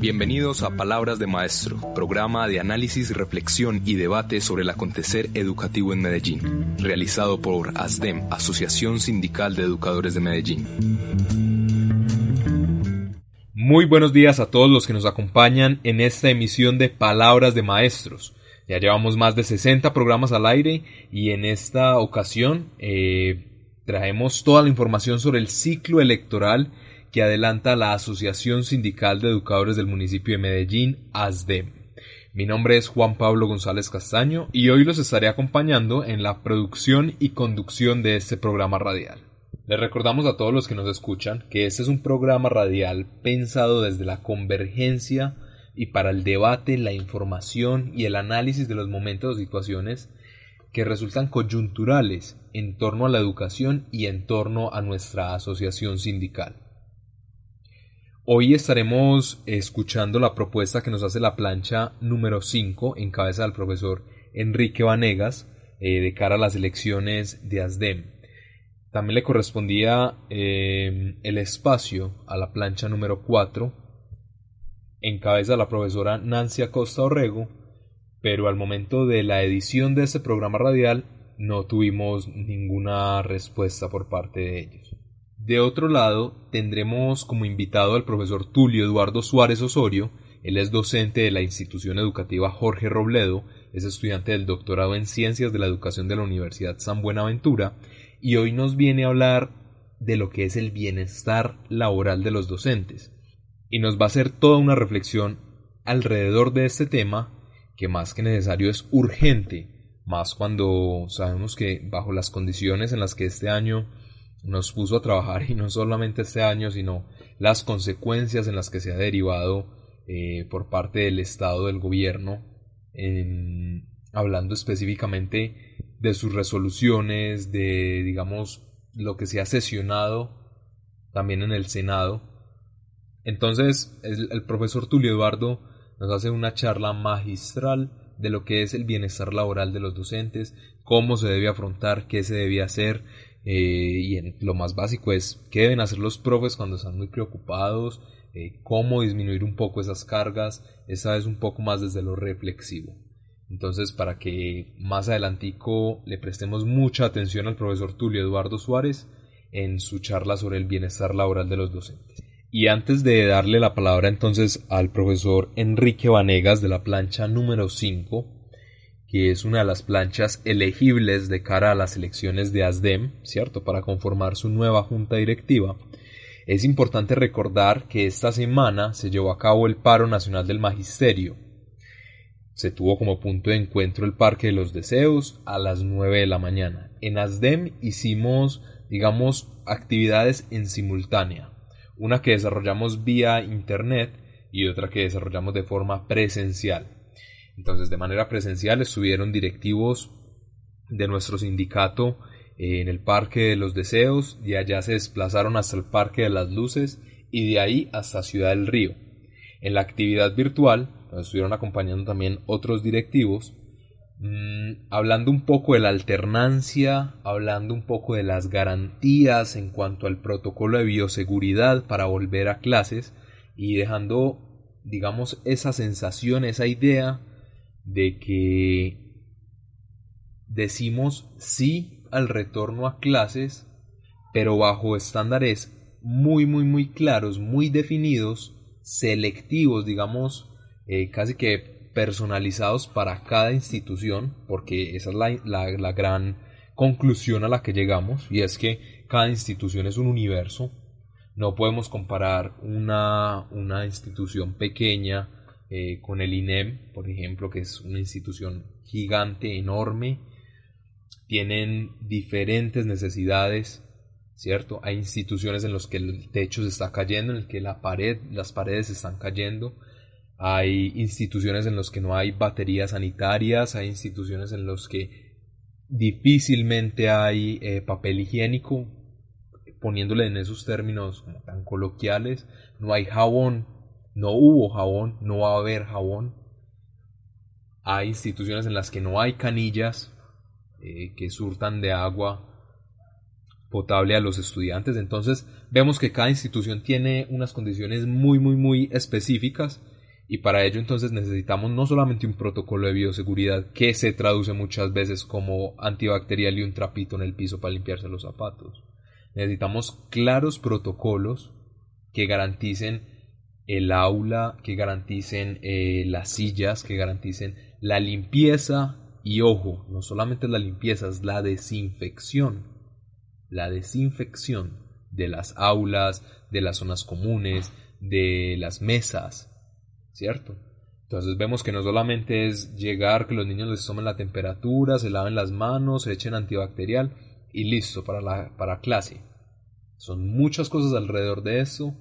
Bienvenidos a Palabras de Maestro, programa de análisis, reflexión y debate sobre el acontecer educativo en Medellín, realizado por ASDEM, Asociación Sindical de Educadores de Medellín. Muy buenos días a todos los que nos acompañan en esta emisión de Palabras de Maestros. Ya llevamos más de 60 programas al aire y en esta ocasión eh, traemos toda la información sobre el ciclo electoral que adelanta la Asociación Sindical de Educadores del municipio de Medellín, ASDEM. Mi nombre es Juan Pablo González Castaño y hoy los estaré acompañando en la producción y conducción de este programa radial. Les recordamos a todos los que nos escuchan que este es un programa radial pensado desde la convergencia y para el debate, la información y el análisis de los momentos o situaciones que resultan coyunturales en torno a la educación y en torno a nuestra asociación sindical. Hoy estaremos escuchando la propuesta que nos hace la plancha número 5 en cabeza del profesor Enrique Vanegas eh, de cara a las elecciones de ASDEM. También le correspondía eh, el espacio a la plancha número 4 en cabeza de la profesora Nancy Acosta Orrego, pero al momento de la edición de este programa radial no tuvimos ninguna respuesta por parte de ellos. De otro lado, tendremos como invitado al profesor Tulio Eduardo Suárez Osorio, él es docente de la institución educativa Jorge Robledo, es estudiante del doctorado en Ciencias de la Educación de la Universidad San Buenaventura, y hoy nos viene a hablar de lo que es el bienestar laboral de los docentes. Y nos va a hacer toda una reflexión alrededor de este tema que más que necesario es urgente, más cuando sabemos que bajo las condiciones en las que este año nos puso a trabajar y no solamente este año, sino las consecuencias en las que se ha derivado eh, por parte del Estado, del gobierno, en, hablando específicamente de sus resoluciones, de, digamos, lo que se ha sesionado también en el Senado. Entonces, el, el profesor Tulio Eduardo nos hace una charla magistral de lo que es el bienestar laboral de los docentes, cómo se debe afrontar, qué se debe hacer, eh, y lo más básico es qué deben hacer los profes cuando están muy preocupados, eh, cómo disminuir un poco esas cargas, esa es un poco más desde lo reflexivo. Entonces, para que más adelantico le prestemos mucha atención al profesor Tulio Eduardo Suárez en su charla sobre el bienestar laboral de los docentes. Y antes de darle la palabra entonces al profesor Enrique Vanegas de la plancha número 5, que es una de las planchas elegibles de cara a las elecciones de ASDEM, ¿cierto?, para conformar su nueva junta directiva, es importante recordar que esta semana se llevó a cabo el paro nacional del magisterio. Se tuvo como punto de encuentro el Parque de los Deseos a las 9 de la mañana. En ASDEM hicimos, digamos, actividades en simultánea. Una que desarrollamos vía Internet y otra que desarrollamos de forma presencial. Entonces, de manera presencial estuvieron directivos de nuestro sindicato en el Parque de los Deseos, y allá se desplazaron hasta el Parque de las Luces y de ahí hasta Ciudad del Río. En la actividad virtual nos estuvieron acompañando también otros directivos, mmm, hablando un poco de la alternancia, hablando un poco de las garantías en cuanto al protocolo de bioseguridad para volver a clases y dejando, digamos, esa sensación, esa idea de que decimos sí al retorno a clases, pero bajo estándares muy, muy, muy claros, muy definidos, selectivos, digamos, eh, casi que personalizados para cada institución, porque esa es la, la, gran conclusión a la que llegamos, y es que cada institución es un universo. No podemos comparar una, una institución pequeña eh, con el INEM, por ejemplo, que es una institución gigante, enorme, tienen diferentes necesidades, ¿cierto? Hay instituciones en las que el techo se está cayendo, en las que la pared, las paredes se están cayendo. Hay instituciones en las que no hay baterías sanitarias, hay instituciones en las que difícilmente hay eh, papel higiénico, poniéndole en esos términos como tan coloquiales, no hay jabón, no hubo jabón, no va a haber jabón. Hay instituciones en las que no hay canillas eh, que surtan de agua potable a los estudiantes. Entonces vemos que cada institución tiene unas condiciones muy, muy, muy específicas y para ello entonces necesitamos no solamente un protocolo de bioseguridad que se traduce muchas veces como antibacterial y un trapito en el piso para limpiarse los zapatos. Necesitamos claros protocolos que garanticen el aula, que garanticen eh, las sillas, que garanticen la limpieza. Y ojo, no solamente la limpieza, es la desinfección. La desinfección de las aulas, de las zonas comunes, de las mesas, ¿cierto? Entonces vemos que no solamente es llegar, que los niños les tomen la temperatura, se laven las manos, se echen antibacterial y listo para la para clase. Son muchas cosas alrededor de eso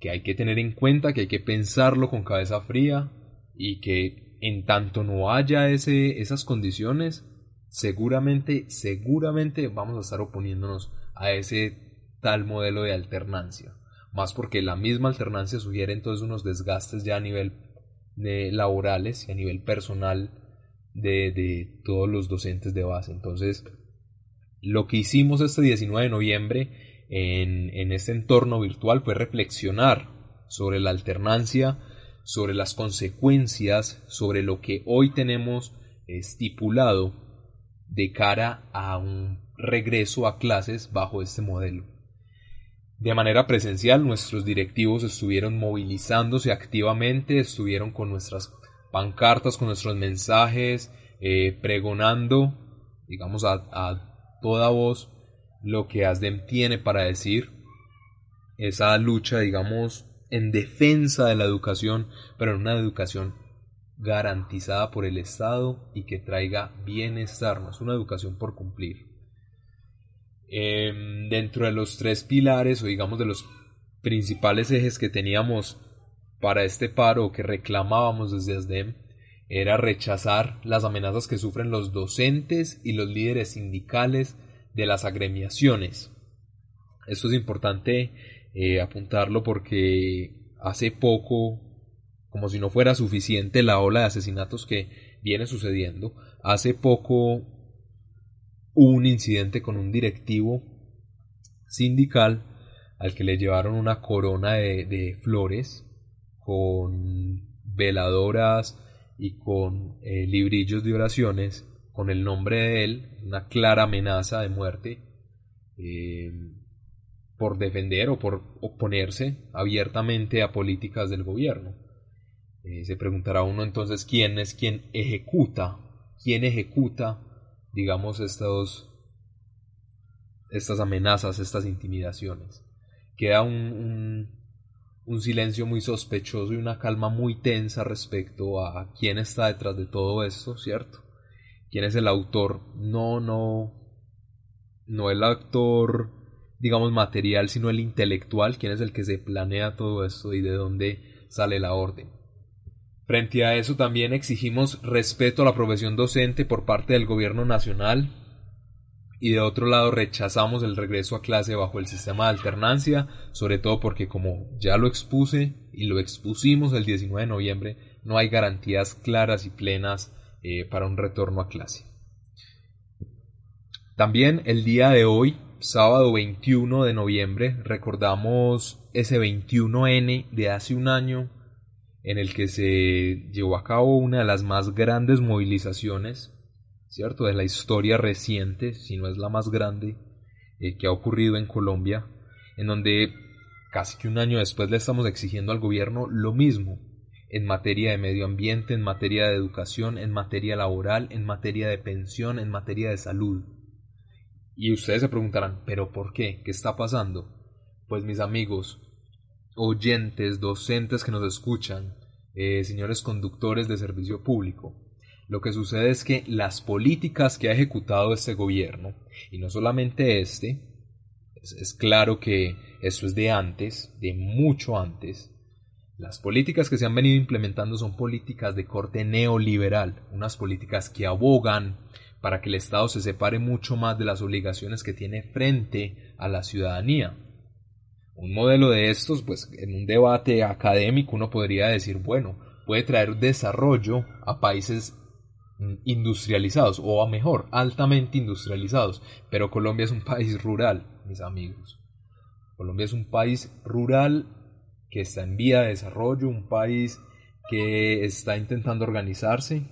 que hay que tener en cuenta, que hay que pensarlo con cabeza fría y que en tanto no haya ese, esas condiciones, seguramente, seguramente vamos a estar oponiéndonos a ese tal modelo de alternancia. Más porque la misma alternancia sugiere entonces unos desgastes ya a nivel de laborales y a nivel personal de, de todos los docentes de base. Entonces, lo que hicimos este 19 de noviembre en, en este entorno virtual fue reflexionar sobre la alternancia, sobre las consecuencias, sobre lo que hoy tenemos estipulado de cara a un regreso a clases bajo este modelo. De manera presencial, nuestros directivos estuvieron movilizándose activamente, estuvieron con nuestras pancartas, con nuestros mensajes, eh, pregonando, digamos, a, a, toda voz lo que ASDEM tiene para decir, esa lucha, digamos, en defensa de la educación, pero en una educación garantizada por el Estado y que traiga bienestar, no es una educación por cumplir. Em, dentro de los tres pilares o digamos de los principales ejes que teníamos para este paro que reclamábamos desde ASDEM era rechazar las amenazas que sufren los docentes y los líderes sindicales de las agremiaciones. Esto es importante eh, apuntarlo porque hace poco como si no fuera suficiente la ola de asesinatos que viene sucediendo. Hace poco un incidente con un directivo sindical al que le llevaron una corona de, flores con veladoras y con eh, librillos de oraciones con el nombre de él, una clara amenaza de muerte eh, por defender o por oponerse abiertamente a políticas del gobierno. Eh, se preguntará uno entonces quién es quien ejecuta, quién ejecuta, digamos, estos, estas amenazas, estas intimidaciones. Queda un, un, silencio muy sospechoso y una calma muy tensa respecto a quién está detrás de todo esto, ¿cierto? ¿Quién es el autor? No, no, no el actor, digamos, material, sino el intelectual, quién es el que se planea todo esto y de dónde sale la orden. Frente a eso también exigimos respeto a la profesión docente por parte del gobierno nacional y de otro lado rechazamos el regreso a clase bajo el sistema de alternancia, sobre todo porque como ya lo expuse y lo expusimos el 19 de noviembre, no hay garantías claras y plenas eh, para un retorno a clase. También el día de hoy, sábado 21 de noviembre, recordamos ese 21N de hace un año en el que se llevó a cabo una de las más grandes movilizaciones, ¿cierto?, de la historia reciente, si no es la más grande, eh, que ha ocurrido en Colombia, en donde casi que un año después le estamos exigiendo al gobierno lo mismo en materia de medio ambiente, en materia de educación, en materia laboral, en materia de pensión, en materia de salud. Y ustedes se preguntarán, ¿pero por qué? ¿Qué está pasando? Pues mis amigos, oyentes, docentes que nos escuchan, eh, señores conductores de servicio público. Lo que sucede es que las políticas que ha ejecutado este gobierno, y no solamente este, Es, claro que eso es de antes, de mucho antes. Las políticas que se han venido implementando son políticas de corte neoliberal, unas políticas que abogan para que el Estado se separe mucho más de las obligaciones que tiene frente a la ciudadanía. Un modelo de estos, pues en un debate académico uno podría decir, bueno, puede traer desarrollo a países mm, industrializados o a mejor, altamente industrializados, pero Colombia es un país rural, mis amigos. Colombia es un país rural que está en vía de desarrollo, un país que está intentando organizarse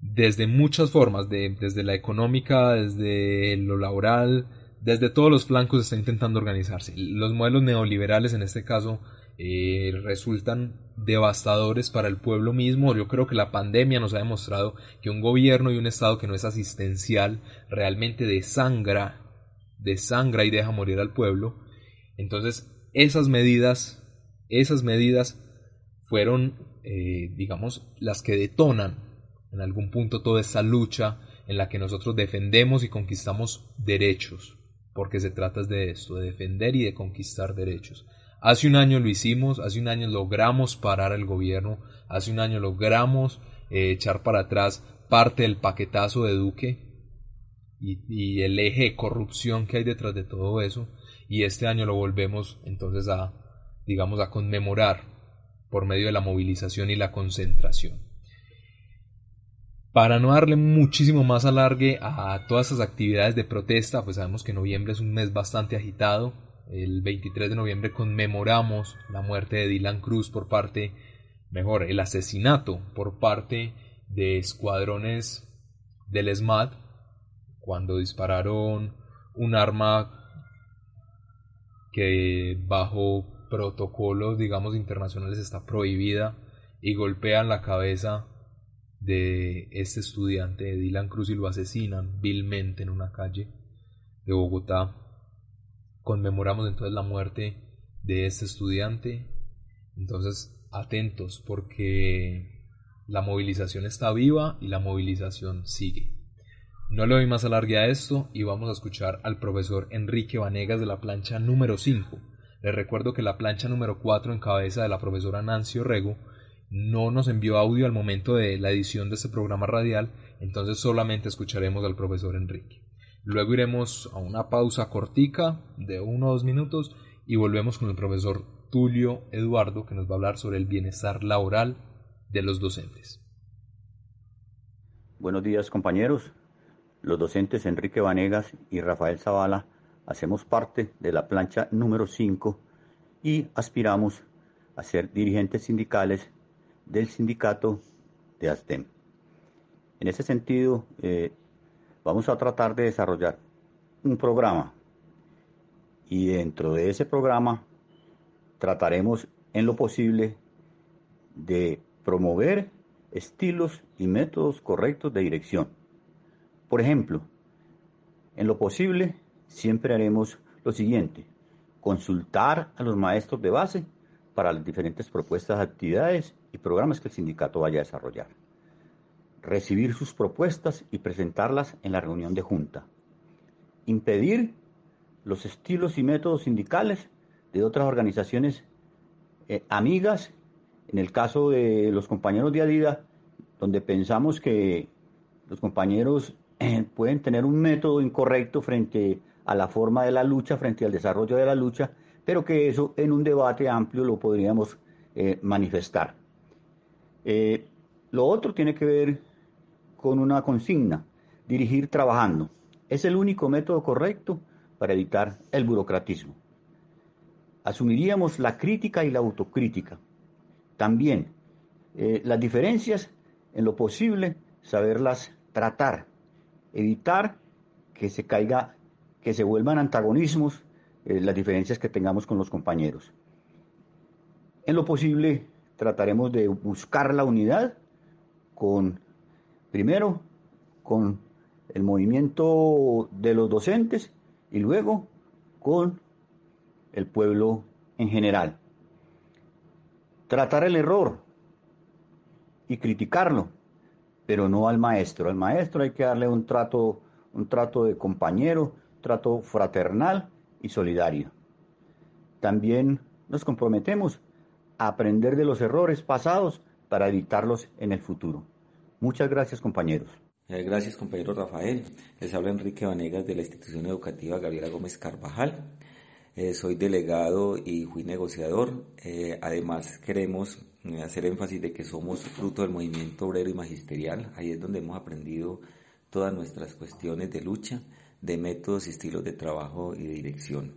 desde muchas formas, desde la económica, desde lo laboral, desde todos los flancos está intentando organizarse. Los modelos neoliberales en este caso eh, resultan devastadores para el pueblo mismo. Yo creo que la pandemia nos ha demostrado que un gobierno y un Estado que no es asistencial realmente desangra, desangra y deja morir al pueblo. Entonces, esas medidas, esas medidas fueron, eh, digamos, las que detonan en algún punto toda esa lucha en la que nosotros defendemos y conquistamos derechos, porque se trata de esto, de defender y de conquistar derechos. Hace un año lo hicimos, hace un año logramos parar al gobierno, hace un año logramos eh, echar para atrás parte del paquetazo de Duque y, el eje corrupción que hay detrás de todo eso, y este año lo volvemos entonces a, digamos, a conmemorar por medio de la movilización y la concentración. Para no darle muchísimo más alargue a todas esas actividades de protesta, pues sabemos que noviembre es un mes bastante agitado. El 23 de noviembre conmemoramos la muerte de Dylan Cruz por parte, mejor, el asesinato por parte de escuadrones del SMAT cuando dispararon un arma que bajo protocolos, digamos, internacionales está prohibida y golpean la cabeza de este estudiante de Dylan Cruz y lo asesinan vilmente en una calle de Bogotá. Conmemoramos entonces la muerte de este estudiante. Entonces, atentos porque la movilización está viva y la movilización sigue. No le doy más alargue a esto y vamos a escuchar al profesor Enrique Vanegas de la plancha número 5. Les recuerdo que la plancha número 4 en cabeza de la profesora Nancy Orrego no nos envió audio al momento de la edición de este programa radial, entonces solamente escucharemos al profesor Enrique. Luego iremos a una pausa cortica de uno o dos minutos y volvemos con el profesor Tulio Eduardo que nos va a hablar sobre el bienestar laboral de los docentes. Buenos días compañeros. Los docentes Enrique Vanegas y Rafael Zavala hacemos parte de la plancha número 5 y aspiramos a ser dirigentes sindicales del sindicato de ASTEM. En ese sentido, eh, vamos a tratar de desarrollar un programa y dentro de ese programa trataremos en lo posible de promover estilos y métodos correctos de dirección. Por ejemplo, en lo posible siempre haremos lo siguiente, consultar a los maestros de base para las diferentes propuestas de actividades y programas que el sindicato vaya a desarrollar. Recibir sus propuestas y presentarlas en la reunión de junta. Impedir los estilos y métodos sindicales de otras organizaciones eh, amigas, en el caso de los compañeros de Adida, donde pensamos que los compañeros eh, pueden tener un método incorrecto frente a la forma de la lucha, frente al desarrollo de la lucha, pero que eso en un debate amplio lo podríamos eh, manifestar. Eh, lo otro tiene que ver con una consigna, dirigir trabajando. Es el único método correcto para evitar el burocratismo. Asumiríamos la crítica y la autocrítica. También eh, las diferencias, en lo posible, saberlas tratar, evitar que se caiga, que se vuelvan antagonismos eh, las diferencias que tengamos con los compañeros. En lo posible, trataremos de buscar la unidad con, primero, con el movimiento de los docentes y luego con el pueblo en general. Tratar el error y criticarlo, pero no al maestro. Al maestro hay que darle un trato, un trato de compañero trato fraternal y solidario. También nos comprometemos a aprender de los errores pasados para evitarlos en el futuro. Muchas gracias compañeros. Eh, gracias compañero Rafael. Les habla Enrique Vanegas de la institución educativa Gabriela Gómez Carvajal. Eh, soy delegado y fui negociador. Eh, además queremos hacer énfasis de que somos fruto del movimiento obrero y magisterial. Ahí es donde hemos aprendido todas nuestras cuestiones de lucha, de métodos y estilos de trabajo y de dirección.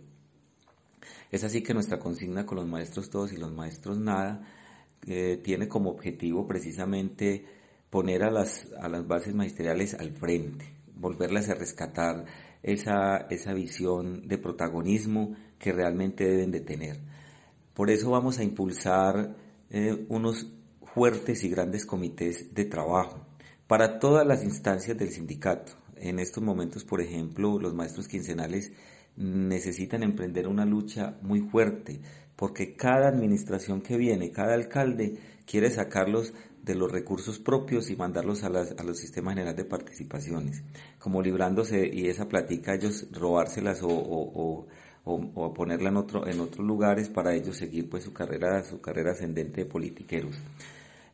Es así que nuestra consigna con los maestros todos y los maestros nada tiene como objetivo precisamente poner a las, a las bases magisteriales al frente, volverlas a rescatar esa, esa visión de protagonismo que realmente deben de tener. Por eso vamos a impulsar eh, unos fuertes y grandes comités de trabajo para todas las instancias del sindicato. En estos momentos, por ejemplo, los maestros quincenales necesitan emprender una lucha muy fuerte porque cada administración que viene, cada alcalde quiere sacarlos de los recursos propios y mandarlos a, los sistemas generales de participaciones, como librándose y esa platica ellos robárselas o, ponerla en otro en otros lugares para ellos seguir pues su carrera su carrera ascendente de politiqueros.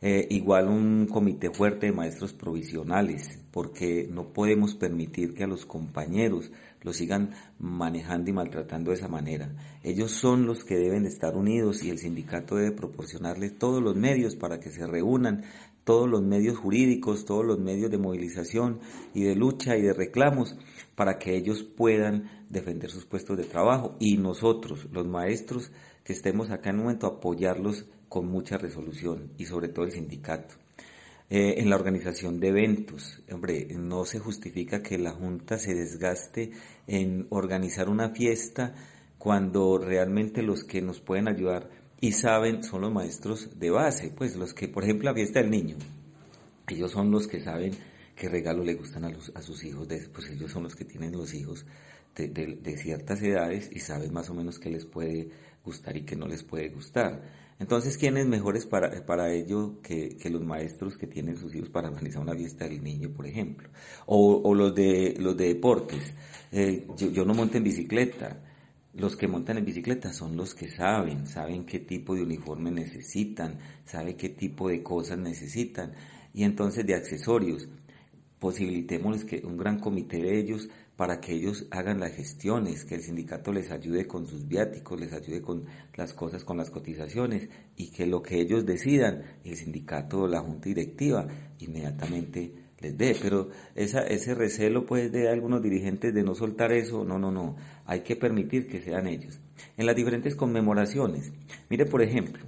Eh, igual un comité fuerte de maestros provisionales, porque no podemos permitir que a los compañeros los sigan manejando y maltratando de esa manera. Ellos son los que deben estar unidos y el sindicato debe proporcionarles todos los medios para que se reúnan, todos los medios jurídicos, todos los medios de movilización y de lucha y de reclamos para que ellos puedan defender sus puestos de trabajo y nosotros, los maestros, que estemos acá en un momento, apoyarlos con mucha resolución y sobre todo el sindicato. Eh, en la organización de eventos, hombre, no se justifica que la Junta se desgaste en organizar una fiesta cuando realmente los que nos pueden ayudar y saben son los maestros de base, pues los que, por ejemplo, la fiesta del niño, ellos son los que saben qué regalo le gustan a, los, a sus hijos, pues ellos son los que tienen los hijos de, de ciertas edades y saben más o menos qué les puede gustar y qué no les puede gustar. Entonces, ¿quién es mejores para, para ello que, los maestros que tienen sus hijos para organizar una fiesta del niño, por ejemplo? O, los, de, los de deportes. Eh, yo, no monto en bicicleta. Los que montan en bicicleta son los que saben, saben qué tipo de uniforme necesitan, saben qué tipo de cosas necesitan. Y entonces de accesorios, posibilitémosles que un gran comité de ellos para que ellos hagan las gestiones, que el sindicato les ayude con sus viáticos, les ayude con las cosas, con las cotizaciones y que lo que ellos decidan, el sindicato o la junta directiva inmediatamente les dé. Pero esa, ese recelo pues de algunos dirigentes de no soltar eso, no, no, no, hay que permitir que sean ellos. En las diferentes conmemoraciones, mire por ejemplo,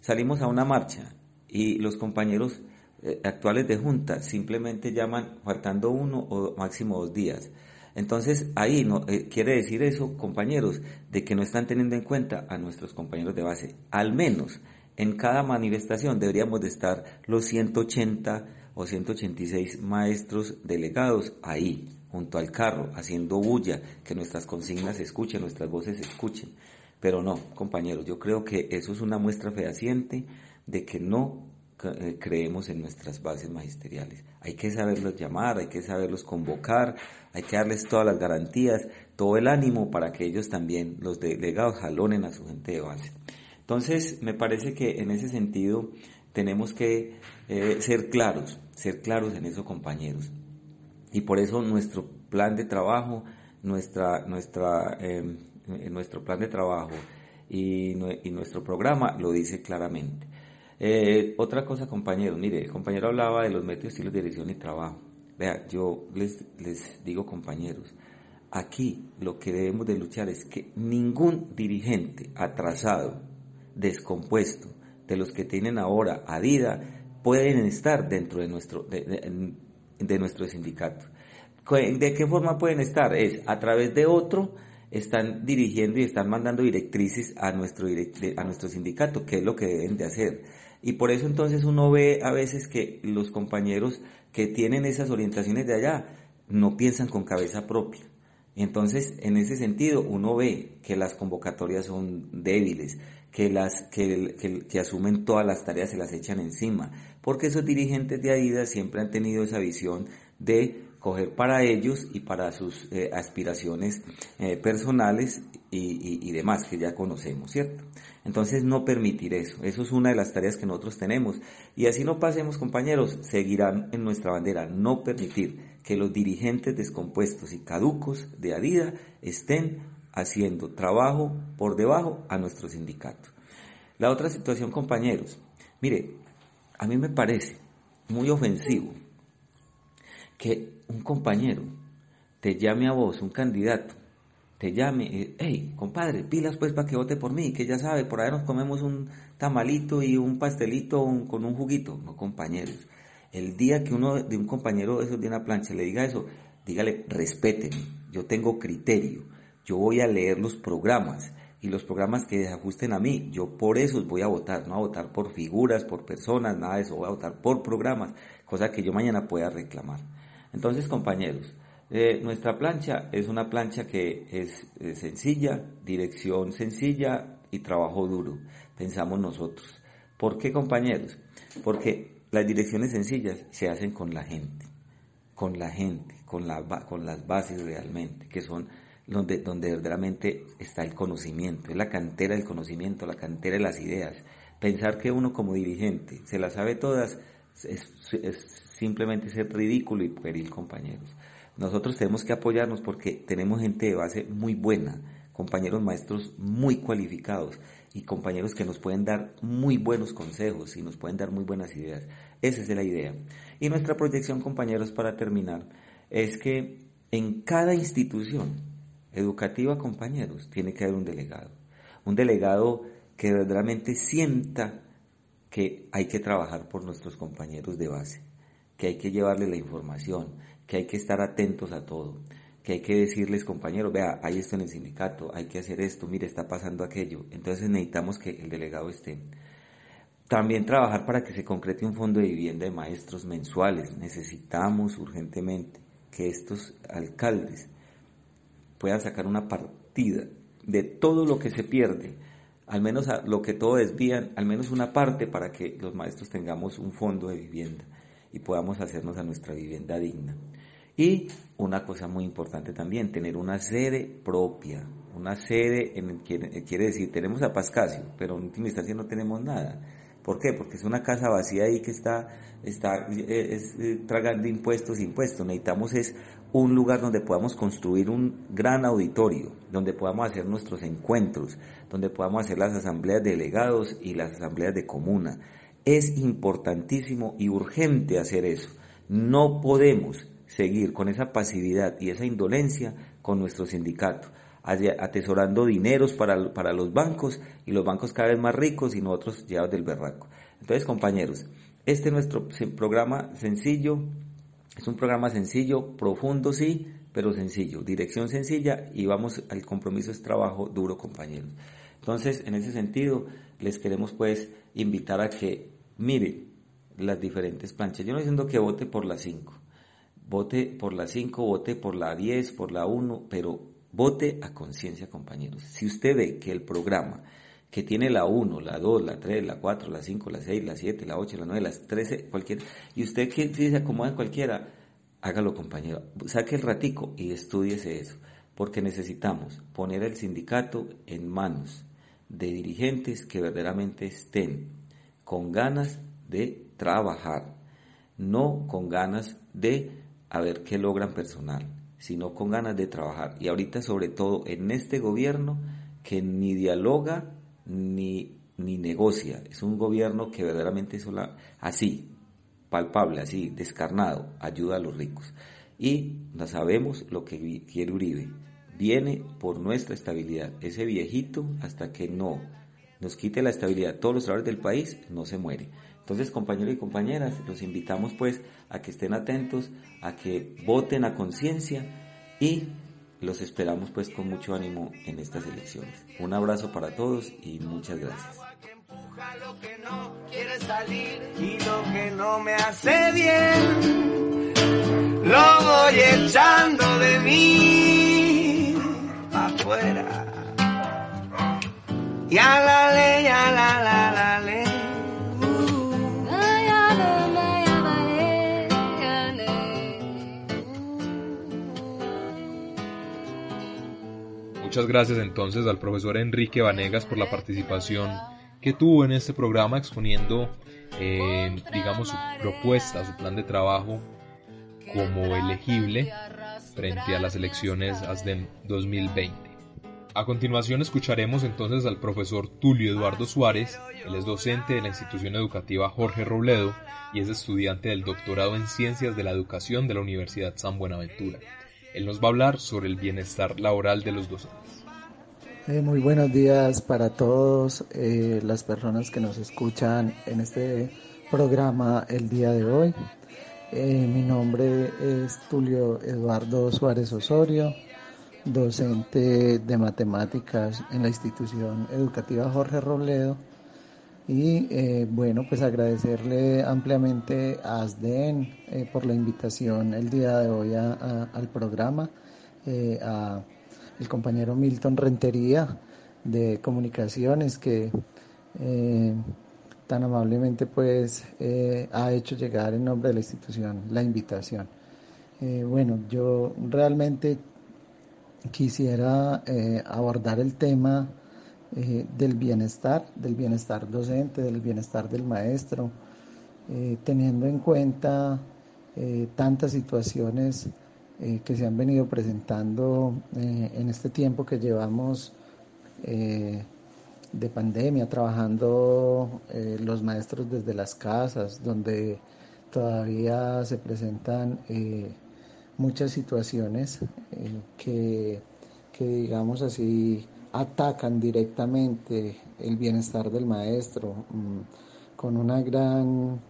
salimos a una marcha y los compañeros eh, actuales de junta simplemente llaman faltando uno o máximo dos días entonces, ahí no, eh, quiere decir eso, compañeros, de que no están teniendo en cuenta a nuestros compañeros de base. Al menos en cada manifestación deberíamos de estar los 180 o 186 maestros delegados ahí, junto al carro, haciendo bulla, que nuestras consignas se escuchen, nuestras voces se escuchen. Pero no, compañeros, yo creo que eso es una muestra fehaciente de que no creemos en nuestras bases magisteriales. Hay que saberlos llamar, hay que saberlos convocar, hay que darles todas las garantías, todo el ánimo para que ellos también, los delegados, jalonen a su gente de base. Entonces, me parece que en ese sentido tenemos que eh, ser claros, ser claros en eso, compañeros. Y por eso nuestro plan de trabajo, nuestra, em, eh, nuestro plan de trabajo y nuestro programa lo dice claramente. Eh, otra cosa, compañero, mire, el compañero hablaba de los métodos, estilos de dirección y trabajo. Vea, yo les, les digo, compañeros, aquí lo que debemos de luchar es que ningún dirigente atrasado, descompuesto, de los que tienen ahora adida, pueden estar dentro de nuestro, de, de nuestro sindicato. ¿De qué forma pueden estar? Es a través de otro están dirigiendo y están mandando directrices a nuestro, a nuestro sindicato, que es lo que deben de hacer. Y por eso entonces uno ve a veces que los compañeros que tienen esas orientaciones de allá no piensan con cabeza propia. Entonces, en ese sentido, uno ve que las convocatorias son débiles, que las que, que, asumen todas las tareas se las echan encima, porque esos dirigentes de AIDA siempre han tenido esa visión de coger para ellos y para sus eh, aspiraciones eh, personales y, y, demás que ya conocemos, ¿cierto? Entonces no permitir eso, eso es una de las tareas que nosotros tenemos y así no pasemos compañeros, seguirán en nuestra bandera, no permitir que los dirigentes descompuestos y caducos de Adida estén haciendo trabajo por debajo a nuestro sindicato. La otra situación compañeros, mire, a mí me parece muy ofensivo que un compañero te llame a vos, un candidato, te llame, hey, compadre, pilas pues para que vote por mí, que ya sabe, por ahí nos comemos un tamalito y un pastelito con un juguito. No, compañeros. El día que uno de un compañero de esos de una plancha le diga eso, dígale, respéteme, yo tengo criterio, yo voy a leer los programas y los programas que desajusten a mí, yo por eso voy a votar, no a votar por figuras, por personas, nada de eso, voy a votar por programas, cosa que yo mañana pueda reclamar. Entonces, compañeros, eh, nuestra plancha es una plancha que es, sencilla, dirección sencilla y trabajo duro, pensamos nosotros. ¿Por qué, compañeros? Porque las direcciones sencillas se hacen con la gente, con la gente, con las bases realmente, que son donde, donde verdaderamente está el conocimiento, es la cantera del conocimiento, la cantera de las ideas. Pensar que uno como dirigente se las sabe todas es, simplemente ser ridículo y pueril, compañeros. Nosotros tenemos que apoyarnos porque tenemos gente de base muy buena, compañeros maestros muy cualificados y compañeros que nos pueden dar muy buenos consejos y nos pueden dar muy buenas ideas. Esa es la idea. Y nuestra proyección, compañeros, para terminar, es que en cada institución educativa, compañeros, tiene que haber un delegado. Un delegado que verdaderamente sienta que hay que trabajar por nuestros compañeros de base, que hay que llevarles la información, que hay que estar atentos a todo, que hay que decirles, compañeros, vea, hay esto en el sindicato, hay que hacer esto, mire, está pasando aquello. Entonces necesitamos que el delegado esté. También trabajar para que se concrete un fondo de vivienda de maestros mensuales. Necesitamos urgentemente que estos alcaldes puedan sacar una partida de todo lo que se pierde al menos a lo que todo desvían, al menos una parte para que los maestros tengamos un fondo de vivienda y podamos hacernos a nuestra vivienda digna. Y una cosa muy importante también, tener una sede propia, una sede en quiere, quiere decir, tenemos a Pascasio, pero en última instancia no tenemos nada. ¿Por qué? Porque es una casa vacía ahí que está, está eh, eh, tragando impuestos, impuestos. Necesitamos es un lugar donde podamos construir un gran auditorio, donde podamos hacer nuestros encuentros, donde podamos hacer las asambleas de delegados y las asambleas de comuna. Es importantísimo y urgente hacer eso. No podemos seguir con esa pasividad y esa indolencia con nuestro sindicato, atesorando dineros para, para los bancos y los bancos cada vez más ricos y nosotros llevados del berraco. Entonces, compañeros, este es nuestro programa sencillo, es un programa sencillo, profundo sí, pero sencillo. Dirección sencilla y vamos al compromiso es trabajo duro, compañeros. Entonces, en ese sentido, les queremos pues invitar a que miren las diferentes planchas. Yo no estoy diciendo que vote por la 5. Vote por la 5, vote por la 10, por la 1, pero vote a conciencia, compañeros. Si usted ve que el programa que tiene la 1, la 2, la 3, la 4, la 5, la 6, la 7, la 8, la 9, las 13, cualquier, y usted que se acomoda en cualquiera, hágalo compañero, saque el ratico y estudiese eso, porque necesitamos poner el sindicato en manos de dirigentes que verdaderamente estén con ganas de trabajar, no con ganas de a ver qué logran personal, sino con ganas de trabajar. Y ahorita sobre todo en este gobierno que ni dialoga ni, ni negocia. Es un gobierno que verdaderamente es así, palpable, así, descarnado, ayuda a los ricos. Y no sabemos lo que quiere Uribe. Viene por nuestra estabilidad. Ese viejito, hasta que no nos quite la estabilidad todos los trabajadores del país, no se muere. Entonces, compañeros y compañeras, los invitamos pues a que estén atentos, a que voten a conciencia y los esperamos pues con mucho ánimo en estas elecciones. Un abrazo para todos y muchas gracias. Lo voy echando de mí afuera. Ya la. Muchas gracias entonces al profesor Enrique Vanegas por la participación que tuvo en este programa exponiendo, eh, digamos, su propuesta, su plan de trabajo como elegible frente a las elecciones ASDEM 2020. A continuación escucharemos entonces al profesor Tulio Eduardo Suárez, él es docente de la institución educativa Jorge Robledo y es estudiante del doctorado en Ciencias de la Educación de la Universidad San Buenaventura. Él nos va a hablar sobre el bienestar laboral de los docentes. Eh, muy buenos días para todos eh, las personas que nos escuchan en este programa el día de hoy. Eh, mi nombre es Tulio Eduardo Suárez Osorio docente de matemáticas en la institución educativa Jorge Robledo. Y eh, bueno, pues agradecerle ampliamente a ASDEN eh, por la invitación el día de hoy al programa, eh, a el compañero Milton Rentería de Comunicaciones que tan amablemente pues ha hecho llegar en nombre de la institución la invitación. bueno, yo realmente quisiera eh, abordar el tema eh, del bienestar, del bienestar docente, del bienestar del maestro, eh, teniendo en cuenta tantas situaciones que se han venido presentando en este tiempo que llevamos de pandemia, trabajando los maestros desde las casas, donde todavía se presentan muchas situaciones eh, que, digamos así, atacan directamente el bienestar del maestro, mm, con una gran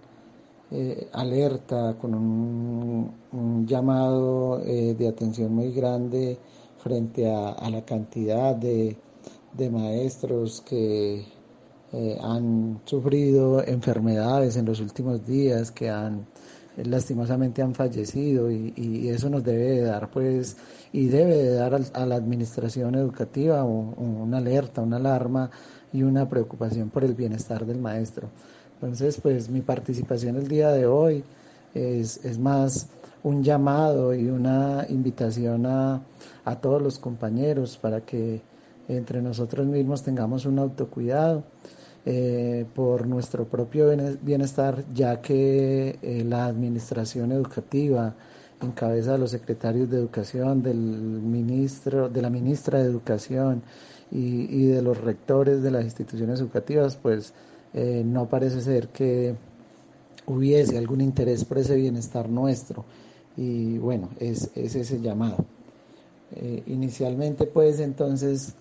eh, alerta, con un, llamado eh, de atención muy grande frente a, la cantidad de, de maestros que han sufrido enfermedades en los últimos días, que han lastimosamente han fallecido y, eso nos debe dar pues y debe de dar a la administración educativa una alerta, una alarma y una preocupación por el bienestar del maestro. Entonces pues mi participación el día de hoy es, es más un llamado y una invitación a, a todos los compañeros para que entre nosotros mismos tengamos un autocuidado eh, por nuestro propio bienestar, ya que eh, la administración educativa, en cabeza de los secretarios de educación, del ministro, de la ministra de educación y, de los rectores de las instituciones educativas, pues eh, no parece ser que hubiese algún interés por ese bienestar nuestro. Y bueno, es, es ese llamado. inicialmente, pues entonces,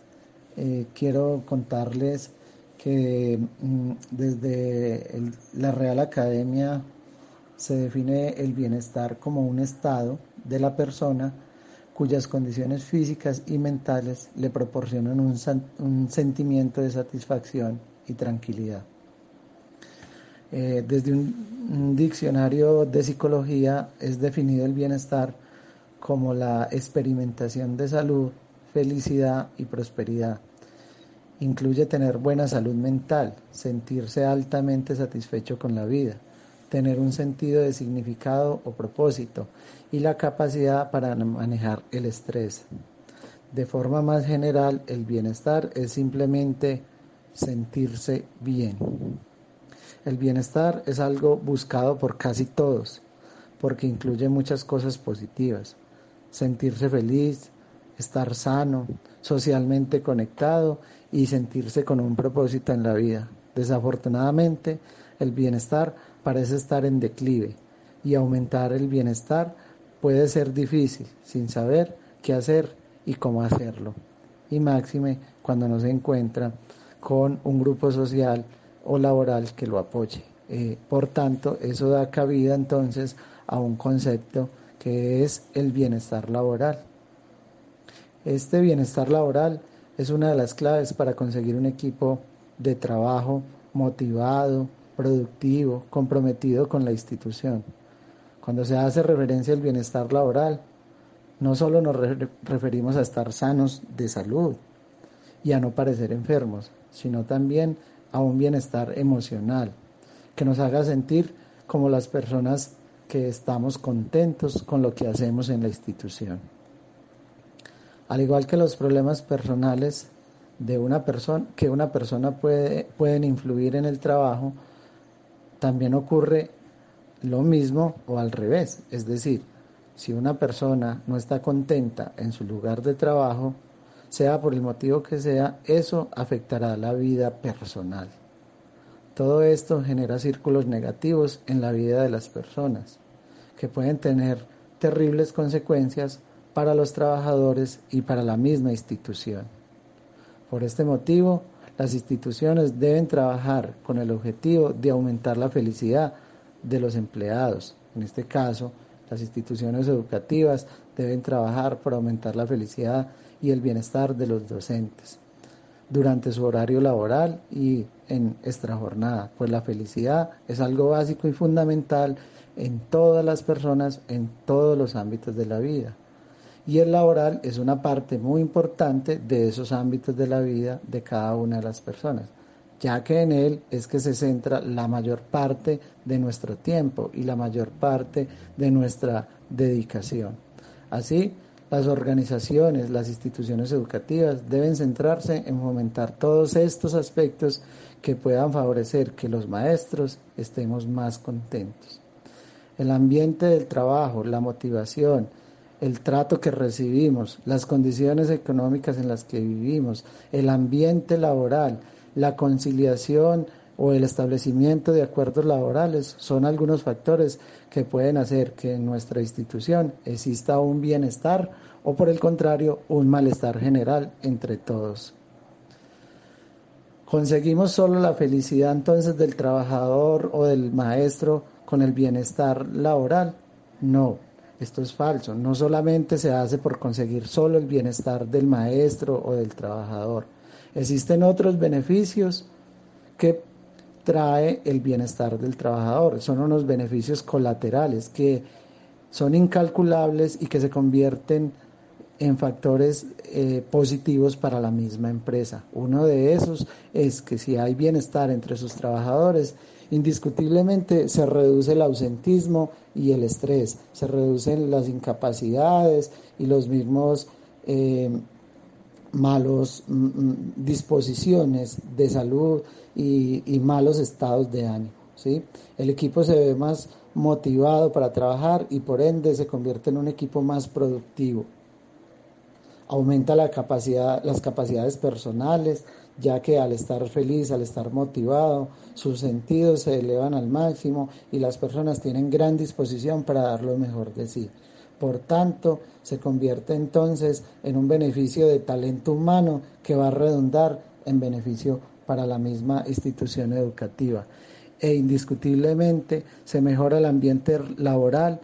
quiero contarles que mm, desde la Real Academia se define el bienestar como un estado de la persona cuyas condiciones físicas y mentales le proporcionan un, sentimiento de satisfacción y tranquilidad. Eh, desde un diccionario de psicología es definido el bienestar como la experimentación de salud, felicidad y prosperidad Incluye tener buena salud mental, sentirse altamente satisfecho con la vida, tener un sentido de significado o propósito y la capacidad para manejar el estrés. De forma más general, el bienestar es simplemente sentirse bien. El bienestar es algo buscado por casi todos, porque incluye muchas cosas positivas. Sentirse feliz, estar sano, socialmente conectado y sentirse con un propósito en la vida. Desafortunadamente, el bienestar parece estar en declive y aumentar el bienestar puede ser difícil sin saber qué hacer y cómo hacerlo. Y máxime cuando no se encuentra con un grupo social o laboral que lo apoye. Eh, por tanto, eso da cabida entonces a un concepto que es el bienestar laboral. Este bienestar laboral es una de las claves para conseguir un equipo de trabajo motivado, productivo, comprometido con la institución. Cuando se hace referencia al bienestar laboral, no solo nos referimos a estar sanos de salud y a no parecer enfermos, sino también a un bienestar emocional, que nos haga sentir como las personas que estamos contentos con lo que hacemos en la institución. Al igual que los problemas personales de una persona, que una persona puede, pueden influir en el trabajo, también ocurre lo mismo o al revés. Es decir, si una persona no está contenta en su lugar de trabajo, sea por el motivo que sea, eso afectará la vida personal. Todo esto genera círculos negativos en la vida de las personas, que pueden tener terribles consecuencias para los trabajadores y para la misma institución. Por este motivo, las instituciones deben trabajar con el objetivo de aumentar la felicidad de los empleados. En este caso, las instituciones educativas deben trabajar por aumentar la felicidad y el bienestar de los docentes durante su horario laboral y en extrajornada, pues la felicidad es algo básico y fundamental en todas las personas, en todos los ámbitos de la vida. Y el laboral es una parte muy importante de esos ámbitos de la vida de cada una de las personas, ya que en él es que se centra la mayor parte de nuestro tiempo y la mayor parte de nuestra dedicación. Así, las organizaciones, las instituciones educativas deben centrarse en fomentar todos estos aspectos que puedan favorecer que los maestros estemos más contentos. El ambiente del trabajo, la motivación, el trato que recibimos, las condiciones económicas en las que vivimos, el ambiente laboral, la conciliación o el establecimiento de acuerdos laborales son algunos factores que pueden hacer que en nuestra institución exista un bienestar o por el contrario un malestar general entre todos. ¿Conseguimos solo la felicidad entonces del trabajador o del maestro con el bienestar laboral? No, esto es falso. No solamente se hace por conseguir solo el bienestar del maestro o del trabajador. Existen otros beneficios que trae el bienestar del trabajador. Son unos beneficios colaterales que son incalculables y que se convierten en factores eh, positivos para la misma empresa. Uno de esos es que si hay bienestar entre sus trabajadores, indiscutiblemente se reduce el ausentismo y el estrés, se reducen las incapacidades y los mismos eh, malos mm, mm, disposiciones de salud y, malos estados de ánimo. ¿sí? El equipo se ve más motivado para trabajar y por ende se convierte en un equipo más productivo. Aumenta la capacidad, las capacidades personales, ya que al estar feliz, al estar motivado, sus sentidos se elevan al máximo y las personas tienen gran disposición para dar lo mejor de sí. Por tanto, se convierte entonces en un beneficio de talento humano que va a redundar en beneficio para la misma institución educativa. E indiscutiblemente se mejora el ambiente laboral,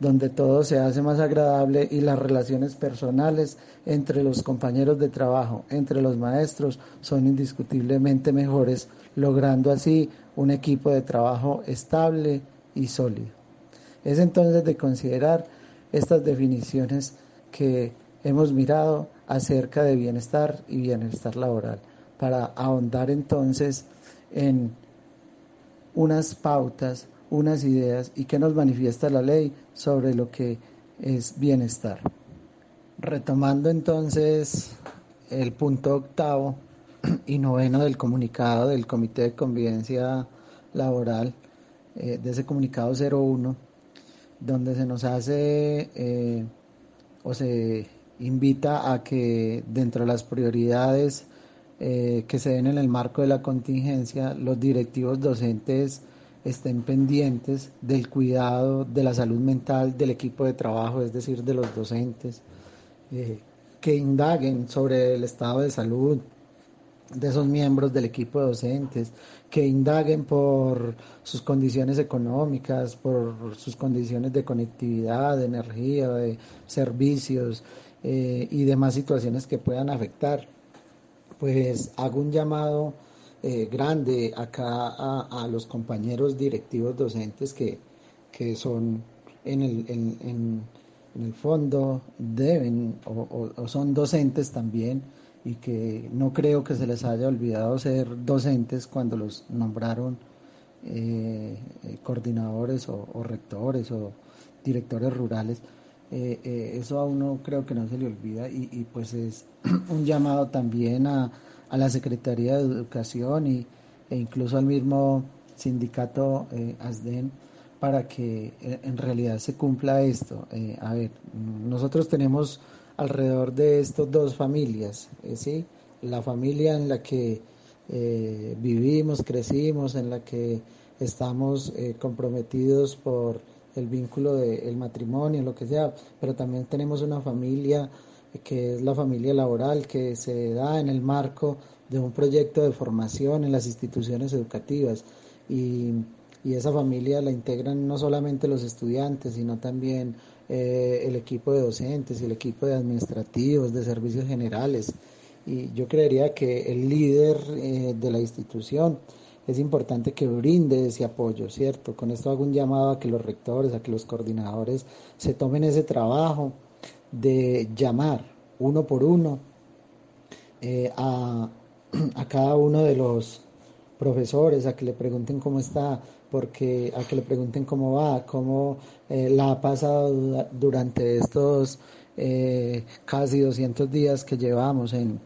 donde todo se hace más agradable y las relaciones personales entre los compañeros de trabajo, entre los maestros, son indiscutiblemente mejores, logrando así un equipo de trabajo estable y sólido. Es entonces de considerar estas definiciones que hemos mirado acerca de bienestar y bienestar laboral para ahondar entonces en unas pautas, unas ideas y que nos manifiesta la ley sobre lo que es bienestar. Retomando entonces el punto octavo y noveno del comunicado del Comité de Convivencia Laboral, eh, de ese comunicado 01, donde se nos hace eh, o se invita a que dentro de las prioridades eh, que se den en el marco de la contingencia, los directivos docentes estén pendientes del cuidado de la salud mental del equipo de trabajo, es decir, de los docentes, eh, que indaguen sobre el estado de salud de esos miembros del equipo de docentes, que indaguen por sus condiciones económicas, por sus condiciones de conectividad, de energía, de servicios eh, y demás situaciones que puedan afectar. Pues hago un llamado eh, grande acá a, los compañeros directivos docentes que, son en el, en, el fondo deben o son docentes también y que no creo que se les haya olvidado ser docentes cuando los nombraron eh, coordinadores o, rectores o directores rurales, eso a uno creo que no se le olvida y, pues es un llamado también a, a, la Secretaría de Educación y, e incluso al mismo sindicato ASDEN para que en realidad se cumpla esto. a ver, nosotros tenemos alrededor de estas dos familias, ¿sí? La familia en la que eh, vivimos, crecimos, en la que estamos eh, comprometidos por el vínculo del matrimonio, lo que sea, pero también tenemos una familia que es la familia laboral que se da en el marco de un proyecto de formación en las instituciones educativas y, y esa familia la integran no solamente los estudiantes, sino también eh, el equipo de docentes y el equipo de administrativos, de servicios generales, y yo creería que el líder eh, de la institución es importante que brinde ese apoyo, ¿cierto? Con esto hago un llamado a que los rectores, a que los coordinadores se tomen ese trabajo de llamar uno por uno eh, a, a cada uno de los profesores, a que le pregunten cómo está, porque a que le pregunten cómo va, cómo eh, la ha pasado durante estos casi 200 días que llevamos en,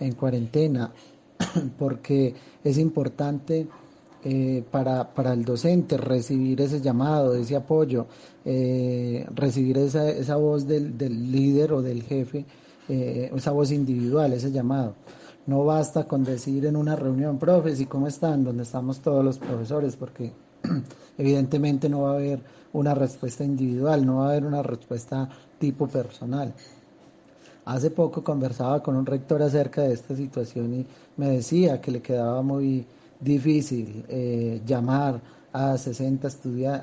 en cuarentena, porque es importante eh, para, para, el docente recibir ese llamado, ese apoyo, eh, recibir esa, esa voz del, del, líder o del jefe, eh, esa voz individual, ese llamado. No basta con decir en una reunión, profes, ¿y cómo están? Donde estamos todos los profesores, porque evidentemente no va a haber una respuesta individual, no va a haber una respuesta tipo personal. Hace poco conversaba con un rector acerca de esta situación y me decía que le quedaba muy difícil eh, llamar a 60,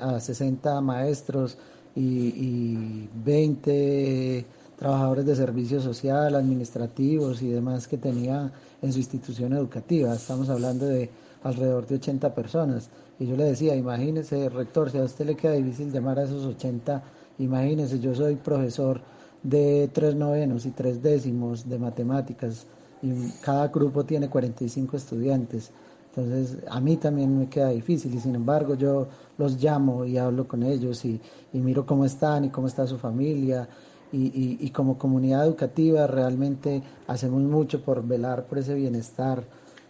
a 60 maestros y, 20 trabajadores de servicio social, administrativos y demás que tenía en su institución educativa. Estamos hablando de alrededor de 80 personas. Y yo le decía, imagínese, rector, si a usted le queda difícil llamar a esos 80, imagínese, yo soy profesor de tres novenos y tres décimos de matemáticas y cada grupo tiene 45 estudiantes. Entonces a mí también me queda difícil y sin embargo yo los llamo y hablo con ellos y, miro cómo están y cómo está su familia y, como comunidad educativa realmente hacemos mucho por velar por ese bienestar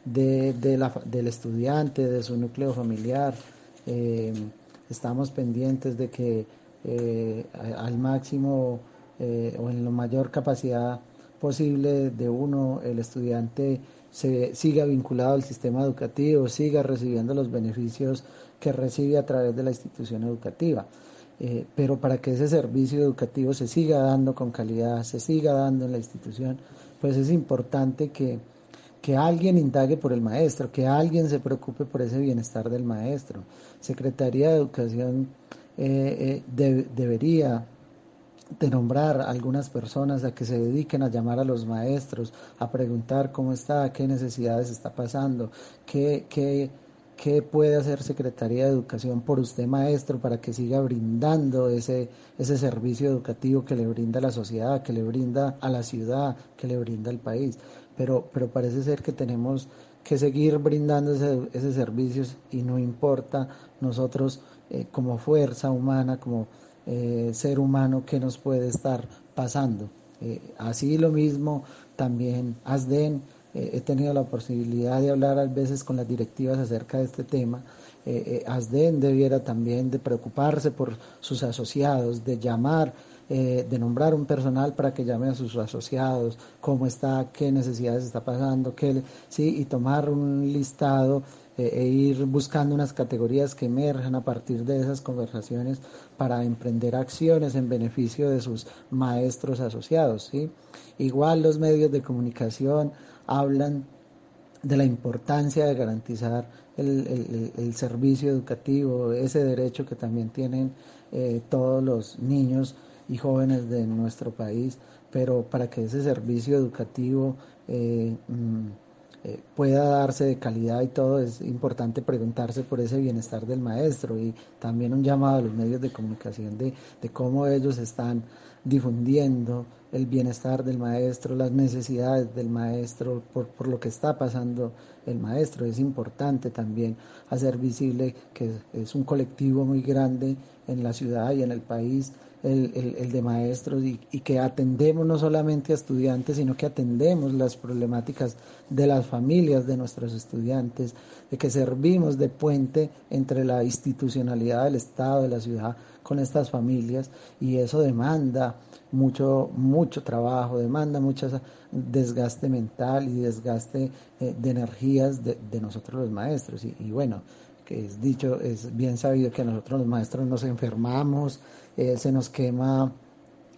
de, del estudiante, de su núcleo familiar. Eh, estamos pendientes de que eh, al máximo eh, o en la mayor capacidad posible de uno, el estudiante se siga vinculado al sistema educativo, siga recibiendo los beneficios que recibe a través de la institución educativa. Eh, pero para que ese servicio educativo se siga dando con calidad, se siga dando en la institución, pues es importante que, que alguien indague por el maestro, que alguien se preocupe por ese bienestar del maestro. Secretaría de Educación eh, debería de nombrar a algunas personas a que se dediquen a llamar a los maestros, a preguntar cómo está, qué necesidades está pasando, qué, qué, qué puede hacer Secretaría de Educación por usted maestro para que siga brindando ese, ese servicio educativo que le brinda a la sociedad, que le brinda a la ciudad, que le brinda al país. Pero, pero parece ser que tenemos que seguir brindando ese, ese servicios y no importa nosotros eh, como fuerza humana, como eh, ser humano que nos puede estar pasando. Eh, así lo mismo también ASDEN, eh, he tenido la posibilidad de hablar a veces con las directivas acerca de este tema. ASDEN debiera también de preocuparse por sus asociados, de llamar, de nombrar un personal para que llame a sus asociados, cómo está, qué necesidades está pasando, qué, sí, y tomar un listado e, e ir buscando unas categorías que emerjan a partir de esas conversaciones para emprender acciones en beneficio de sus maestros asociados. ¿sí? Igual los medios de comunicación hablan de la importancia de garantizar el, servicio educativo, ese derecho que también tienen eh, todos los niños y jóvenes de nuestro país, pero para que ese servicio educativo eh, mm, eh, pueda darse de calidad y todo, es importante preguntarse por ese bienestar del maestro y también un llamado a los medios de comunicación de, cómo ellos están difundiendo el bienestar del maestro, las necesidades del maestro, por, por lo que está pasando el maestro. Es importante también hacer visible que es un colectivo muy grande en la ciudad y en el país el, de maestros y, que atendemos no solamente a estudiantes, sino que atendemos las problemáticas de las familias de nuestros estudiantes, de que servimos de puente entre la institucionalidad del Estado, de la ciudad, con estas familias y eso demanda mucho, mucho trabajo, demanda mucho desgaste mental y desgaste eh, de energías de, nosotros los maestros. Y, bueno, que es dicho, es bien sabido que nosotros los maestros nos enfermamos, eh, se nos quema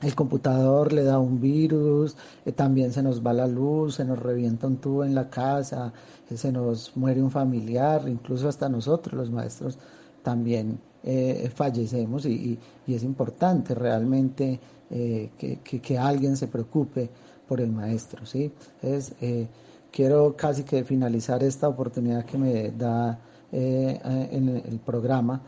el computador, le da un virus, eh, también se nos va la luz, se nos revienta un tubo en la casa, se nos muere un familiar, incluso hasta nosotros los maestros también fallecemos y, y, es importante realmente eh, que, alguien se preocupe por el maestro. ¿sí? Es, eh, quiero casi que finalizar esta oportunidad que me da eh, en el programa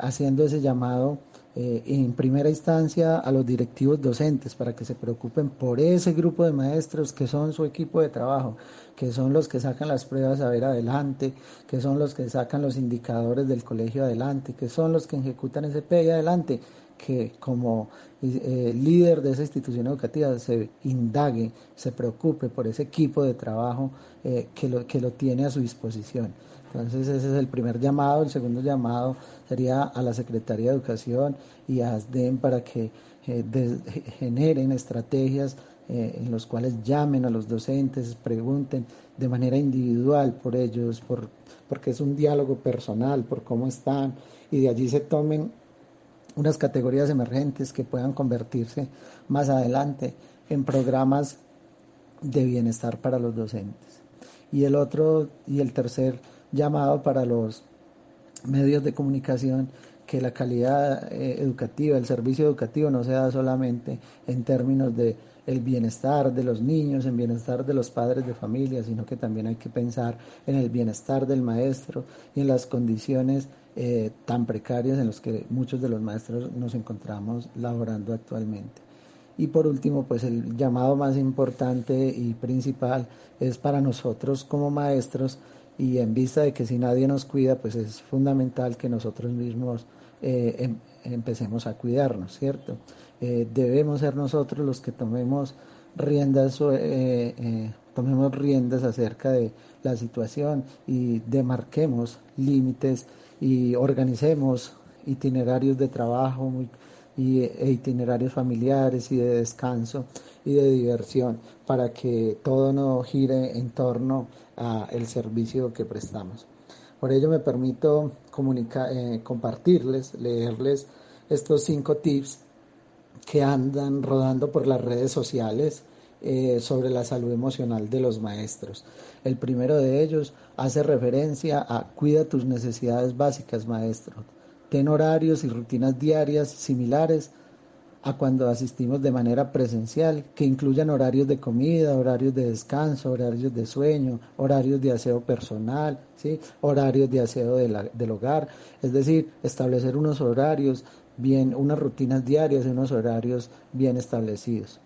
haciendo ese llamado en primera instancia a los directivos docentes para que se preocupen por ese grupo de maestros que son su equipo de trabajo, que son los que sacan las pruebas a ver adelante, que son los que sacan los indicadores del colegio adelante, que son los que ejecutan ese PEI adelante que como eh, líder de esa institución educativa se indague, se preocupe por ese equipo de trabajo eh, que, lo, que lo tiene a su disposición. Entonces ese es el primer llamado. El segundo llamado sería a la Secretaría de Educación y a ASDEM para que eh, generen estrategias en los cuales llamen a los docentes, pregunten de manera individual por ellos, por, porque es un diálogo personal, por cómo están, y de allí se tomen unas categorías emergentes que puedan convertirse más adelante en programas de bienestar para los docentes. Y el otro y el tercer llamado para los medios de comunicación que la calidad eh, educativa, el servicio educativo no se da solamente en términos de el bienestar de los niños, en bienestar de los padres de familia, sino que también hay que pensar en el bienestar del maestro y en las condiciones eh, tan precarias en las que muchos de los maestros nos encontramos laborando actualmente. Y por último, pues el llamado más importante y principal es para nosotros como maestros y en vista de que si nadie nos cuida, pues es fundamental que nosotros mismos eh, em, empecemos a cuidarnos, ¿cierto? Eh, debemos ser nosotros los que tomemos riendas, tomemos riendas acerca de la situación y demarquemos límites y organicemos itinerarios de trabajo y, e itinerarios familiares y de descanso y de diversión para que todo no gire en torno al servicio que prestamos. Por ello me permito comunicar, eh, compartirles, leerles estos cinco tips que andan rodando por las redes sociales eh, sobre la salud emocional de los maestros. El primero de ellos hace referencia a cuida tus necesidades básicas, maestro. Ten horarios y rutinas diarias similares a cuando asistimos de manera presencial, que incluyan horarios de comida, horarios de descanso, horarios de sueño, horarios de aseo personal, ¿sí? horarios de aseo del hogar, es decir, establecer unos horarios bien, unas rutinas diarias y unos horarios bien establecidos.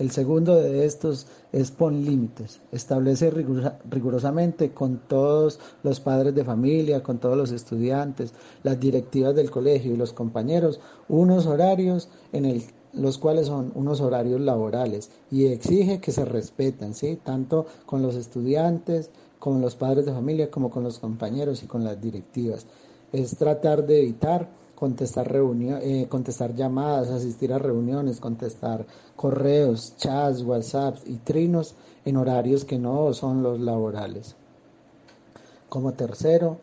El segundo de estos es pon límites, establece rigurosamente con todos los padres de familia, con todos los estudiantes, las directivas del colegio y los compañeros, unos horarios en el, los cuales son unos horarios laborales y exige que se respeten, ¿sí? tanto con los estudiantes, con los padres de familia, como con los compañeros y con las directivas. Es tratar de evitar contestar, eh, contestar llamadas, asistir a reuniones, contestar correos, chats, WhatsApp y trinos en horarios que no son los laborales. Como tercero,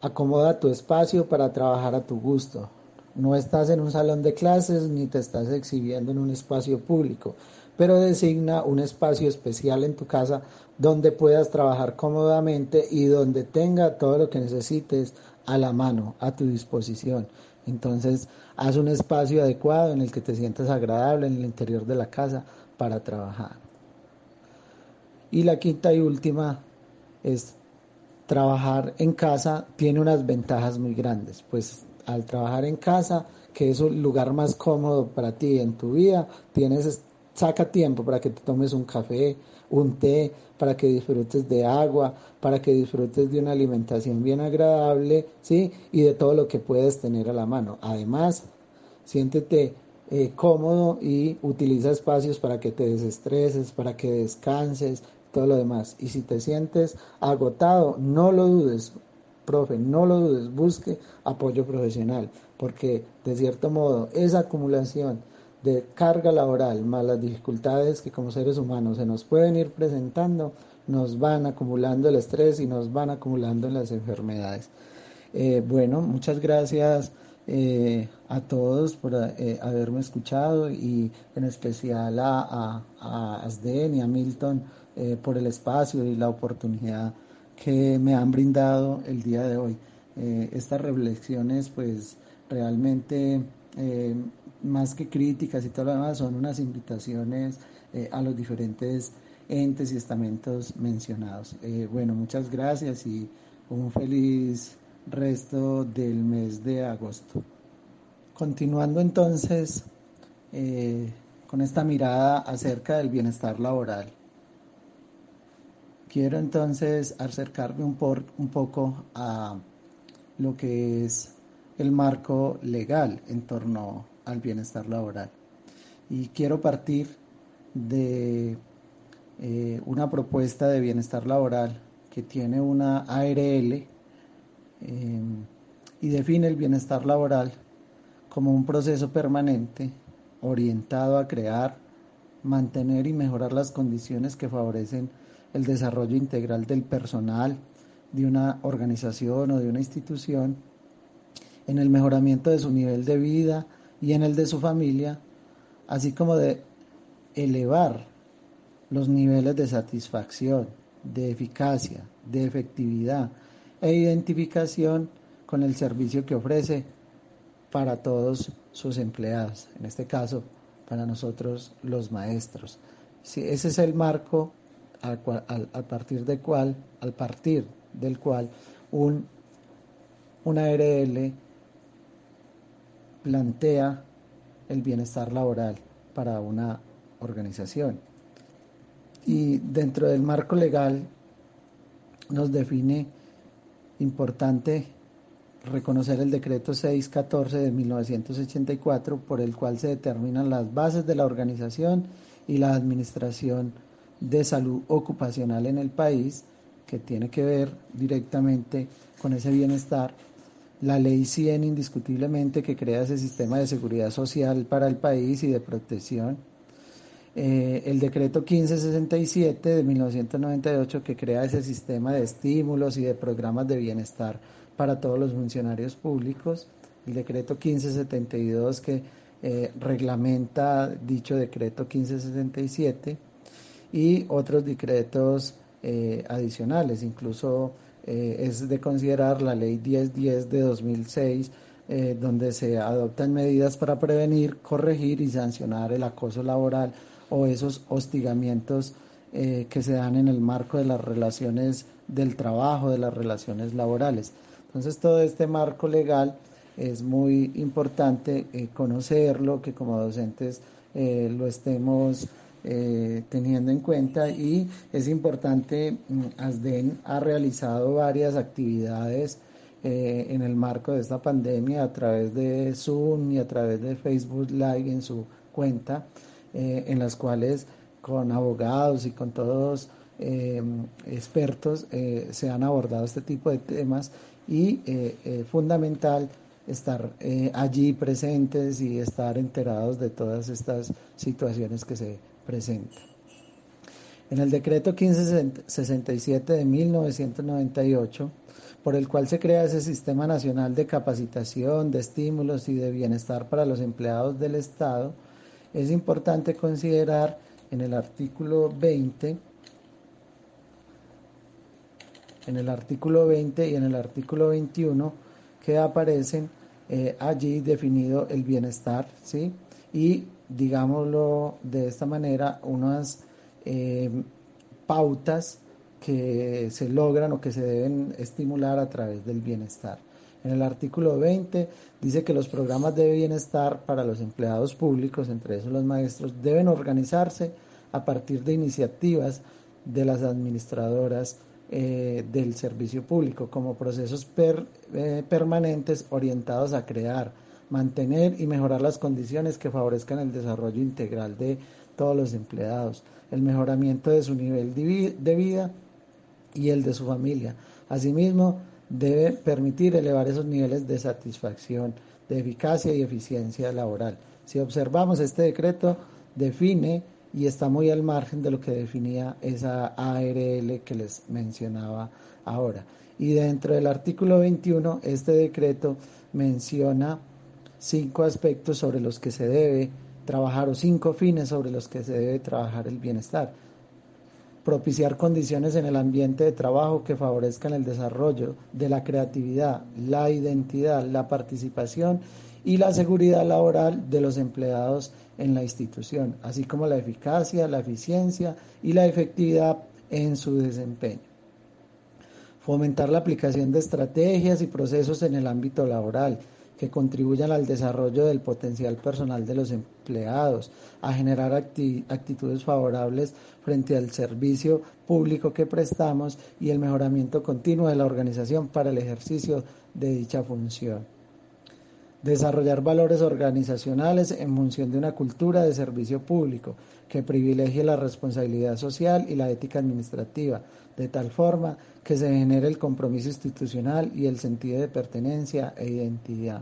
acomoda tu espacio para trabajar a tu gusto. No estás en un salón de clases ni te estás exhibiendo en un espacio público, pero designa un espacio especial en tu casa donde puedas trabajar cómodamente y donde tenga todo lo que necesites a la mano, a tu disposición. Entonces, haz un espacio adecuado en el que te sientas agradable en el interior de la casa para trabajar. Y la quinta y última es trabajar en casa tiene unas ventajas muy grandes, pues al trabajar en casa, que es un lugar más cómodo para ti en tu vida, tienes saca tiempo para que te tomes un café, un té, para que disfrutes de agua, para que disfrutes de una alimentación bien agradable, ¿sí? Y de todo lo que puedes tener a la mano. Además, siéntete eh, cómodo y utiliza espacios para que te desestreses, para que descanses, todo lo demás. Y si te sientes agotado, no lo dudes, profe, no lo dudes, busque apoyo profesional, porque de cierto modo esa acumulación de carga laboral más las dificultades que como seres humanos se nos pueden ir presentando, nos van acumulando el estrés y nos van acumulando las enfermedades. Eh, bueno, muchas gracias eh, a todos por eh, haberme escuchado y en especial a, a, Asden y a Milton por el espacio y la oportunidad que me han brindado el día de hoy. estas reflexiones pues realmente más que críticas y todo lo demás son unas invitaciones a los diferentes entes y estamentos mencionados. bueno, muchas gracias y un feliz resto del mes de agosto. Continuando entonces eh, con esta mirada acerca del bienestar laboral, quiero entonces acercarme un, por, un poco a lo que es el marco legal en torno al bienestar laboral. Y quiero partir de eh, una propuesta de bienestar laboral que tiene una ARL Em, y define el bienestar laboral como un proceso permanente orientado a crear, mantener y mejorar las condiciones que favorecen el desarrollo integral del personal de una organización o de una institución, en el mejoramiento de su nivel de vida y en el de su familia, así como de elevar los niveles de satisfacción, de eficacia, de efectividad, e identificación con el servicio que ofrece para todos sus empleados, en este caso para nosotros los maestros. Si ese es el marco al, partir de cual, al partir del cual un, una ARL plantea el bienestar laboral para una organización. Y dentro del marco legal nos define importante reconocer el decreto 614 de 1984 por el cual se determinan las bases de la organización y la administración de salud ocupacional en el país, que tiene que ver directamente con ese bienestar. La ley 100 indiscutiblemente que crea ese sistema de seguridad social para el país y de protección. Eh, el decreto 1567 de 1998 que crea ese sistema de estímulos y de programas de bienestar para todos los funcionarios públicos, el decreto 1572 que eh, reglamenta dicho decreto 1567 y otros decretos eh, adicionales, incluso es de considerar la ley 1010 de 2006 donde se adoptan medidas para prevenir, corregir y sancionar el acoso laboral o esos hostigamientos eh, que se dan en el marco de las relaciones del trabajo, de las relaciones laborales. Entonces todo este marco legal es muy importante eh, conocerlo, que como docentes eh, lo estemos teniendo en cuenta y es importante, mm, ASDEN ha realizado varias actividades en el marco de esta pandemia a través de Zoom y a través de Facebook Live en su cuenta eh, en las cuales con abogados y con todos eh, expertos eh, se han abordado este tipo de temas y fundamental estar allí presentes y estar enterados de todas estas situaciones que se presentan. En el decreto 1567 de 1998, por el cual se crea ese Sistema Nacional de Capacitación, de Estímulos y de Bienestar para los Empleados del Estado, es importante considerar en el artículo 20, en el artículo 20 y en el artículo 21 que aparecen eh, allí definido el bienestar, ¿sí? Y digámoslo de esta manera, unas eh, pautas que se logran o que se deben estimular a través del bienestar. En el artículo 20 dice que los programas de bienestar para los empleados públicos, entre esos los maestros, deben organizarse a partir de iniciativas de las administradoras eh, del servicio público como procesos eh, permanentes orientados a crear, mantener y mejorar las condiciones que favorezcan el desarrollo integral de todos los empleados, el mejoramiento de su nivel de vida y el de su familia. Asimismo, debe permitir elevar esos niveles de satisfacción, de eficacia y eficiencia laboral. Si observamos este decreto, define y está muy al margen de lo que definía esa ARL que les mencionaba ahora. Y dentro del artículo 21, este decreto menciona cinco aspectos sobre los que se debe trabajar o cinco fines sobre los que se debe trabajar el bienestar. Propiciar condiciones en el ambiente de trabajo que favorezcan el desarrollo de la creatividad, la identidad, la participación y la seguridad laboral de los empleados en la institución, así como la eficacia, la eficiencia y la efectividad en su desempeño fomentar la aplicación de estrategias y procesos en el ámbito laboral, que contribuyan al desarrollo del potencial personal de los empleados, a generar actitudes favorables frente al servicio público que prestamos y el mejoramiento continuo de la organización para el ejercicio de dicha función. Desarrollar valores organizacionales en función de una cultura de servicio público que privilegie la responsabilidad social y la ética administrativa, de tal forma que se genere el compromiso institucional y el sentido de pertenencia e identidad.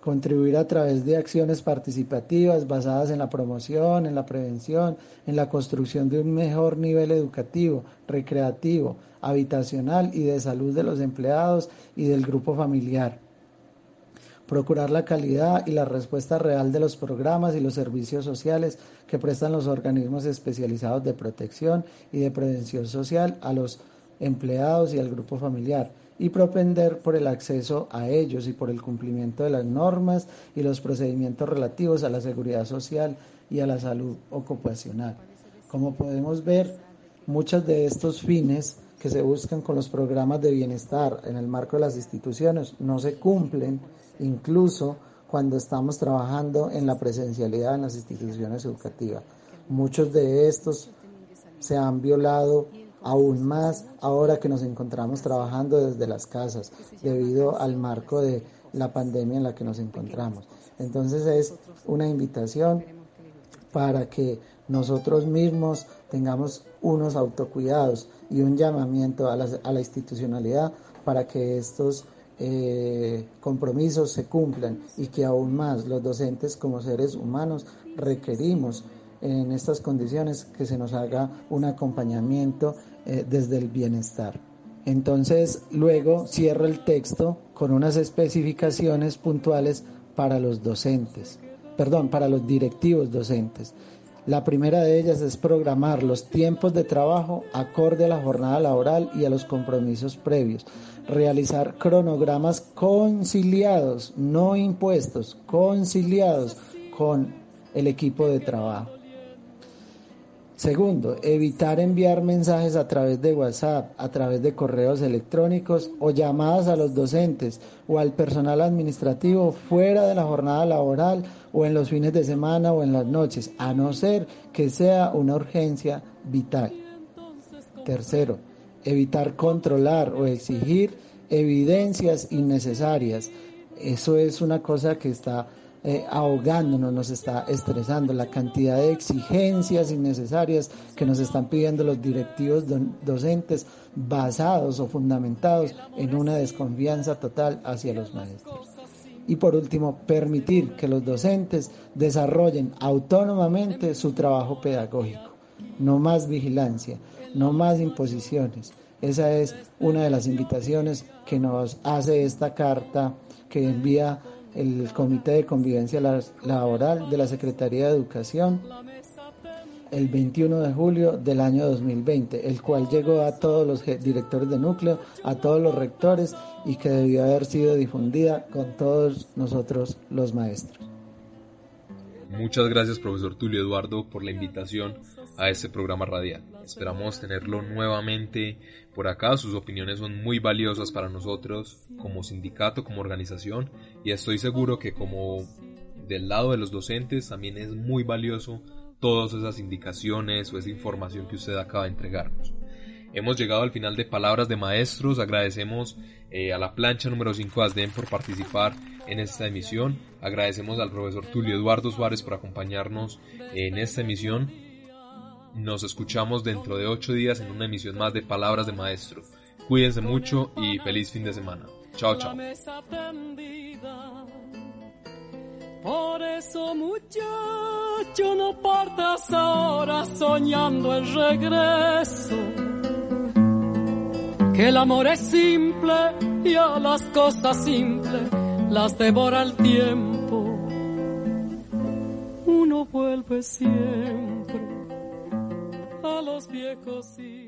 Contribuir a través de acciones participativas basadas en la promoción, en la prevención, en la construcción de un mejor nivel educativo, recreativo, habitacional y de salud de los empleados y del grupo familiar procurar la calidad y la respuesta real de los programas y los servicios sociales que prestan los organismos especializados de protección y de prevención social a los empleados y al grupo familiar y propender por el acceso a ellos y por el cumplimiento de las normas y los procedimientos relativos a la seguridad social y a la salud ocupacional. Como podemos ver, muchos de estos fines que se buscan con los programas de bienestar en el marco de las instituciones no se cumplen incluso cuando estamos trabajando en la presencialidad en las instituciones educativas. Muchos de estos se han violado aún más ahora que nos encontramos trabajando desde las casas debido al marco de la pandemia en la que nos encontramos. Entonces es una invitación para que nosotros mismos tengamos unos autocuidados y un llamamiento a la, a la institucionalidad para que estos eh, compromisos se cumplan y que aún más los docentes como seres humanos requerimos en estas condiciones que se nos haga un acompañamiento eh, desde el bienestar. Entonces, luego cierra el texto con unas especificaciones puntuales para los docentes, perdón, para los directivos docentes. La primera de ellas es programar los tiempos de trabajo acorde a la jornada laboral y a los compromisos previos. Realizar cronogramas conciliados, no impuestos, conciliados con el equipo de trabajo. Segundo, evitar enviar mensajes a través de WhatsApp, a través de correos electrónicos o llamadas a los docentes o al personal administrativo fuera de la jornada laboral o en los fines de semana o en las noches, a no ser que sea una urgencia vital. Tercero, evitar controlar o exigir evidencias innecesarias. Eso es una cosa que está eh, ahogándonos, nos está estresando la cantidad de exigencias innecesarias que nos están pidiendo los directivos docentes basados o fundamentados en una desconfianza total hacia los maestros. Y por último, permitir que los docentes desarrollen autónomamente su trabajo pedagógico. No más vigilancia, no más imposiciones. Esa es una de las invitaciones que nos hace esta carta que envía el Comité de Convivencia Laboral de la Secretaría de Educación el 21 de julio del año 2020, el cual llegó a todos los directores de núcleo, a todos los rectores y que debió haber sido difundida con todos nosotros los maestros. Muchas gracias profesor Tulio Eduardo por la invitación a este programa radial. Esperamos tenerlo nuevamente por acá. Sus opiniones son muy valiosas para nosotros como sindicato, como organización y estoy seguro que como del lado de los docentes también es muy valioso todas esas indicaciones o esa información que usted acaba de entregarnos. hemos llegado al final de Palabras de Maestros. Agradecemos eh, a la plancha número 5 ASDEN por participar en esta emisión. Agradecemos al profesor Tulio Eduardo Suárez por acompañarnos en esta emisión. Nos escuchamos dentro de ocho días en una emisión más de Palabras de Maestro. Cuídense mucho y feliz fin de semana. Chao, chao. Por eso muchacho no partas ahora soñando el regreso. Que el amor es simple y a las cosas simples las devora el tiempo. Uno vuelve siempre a los viejos sitios.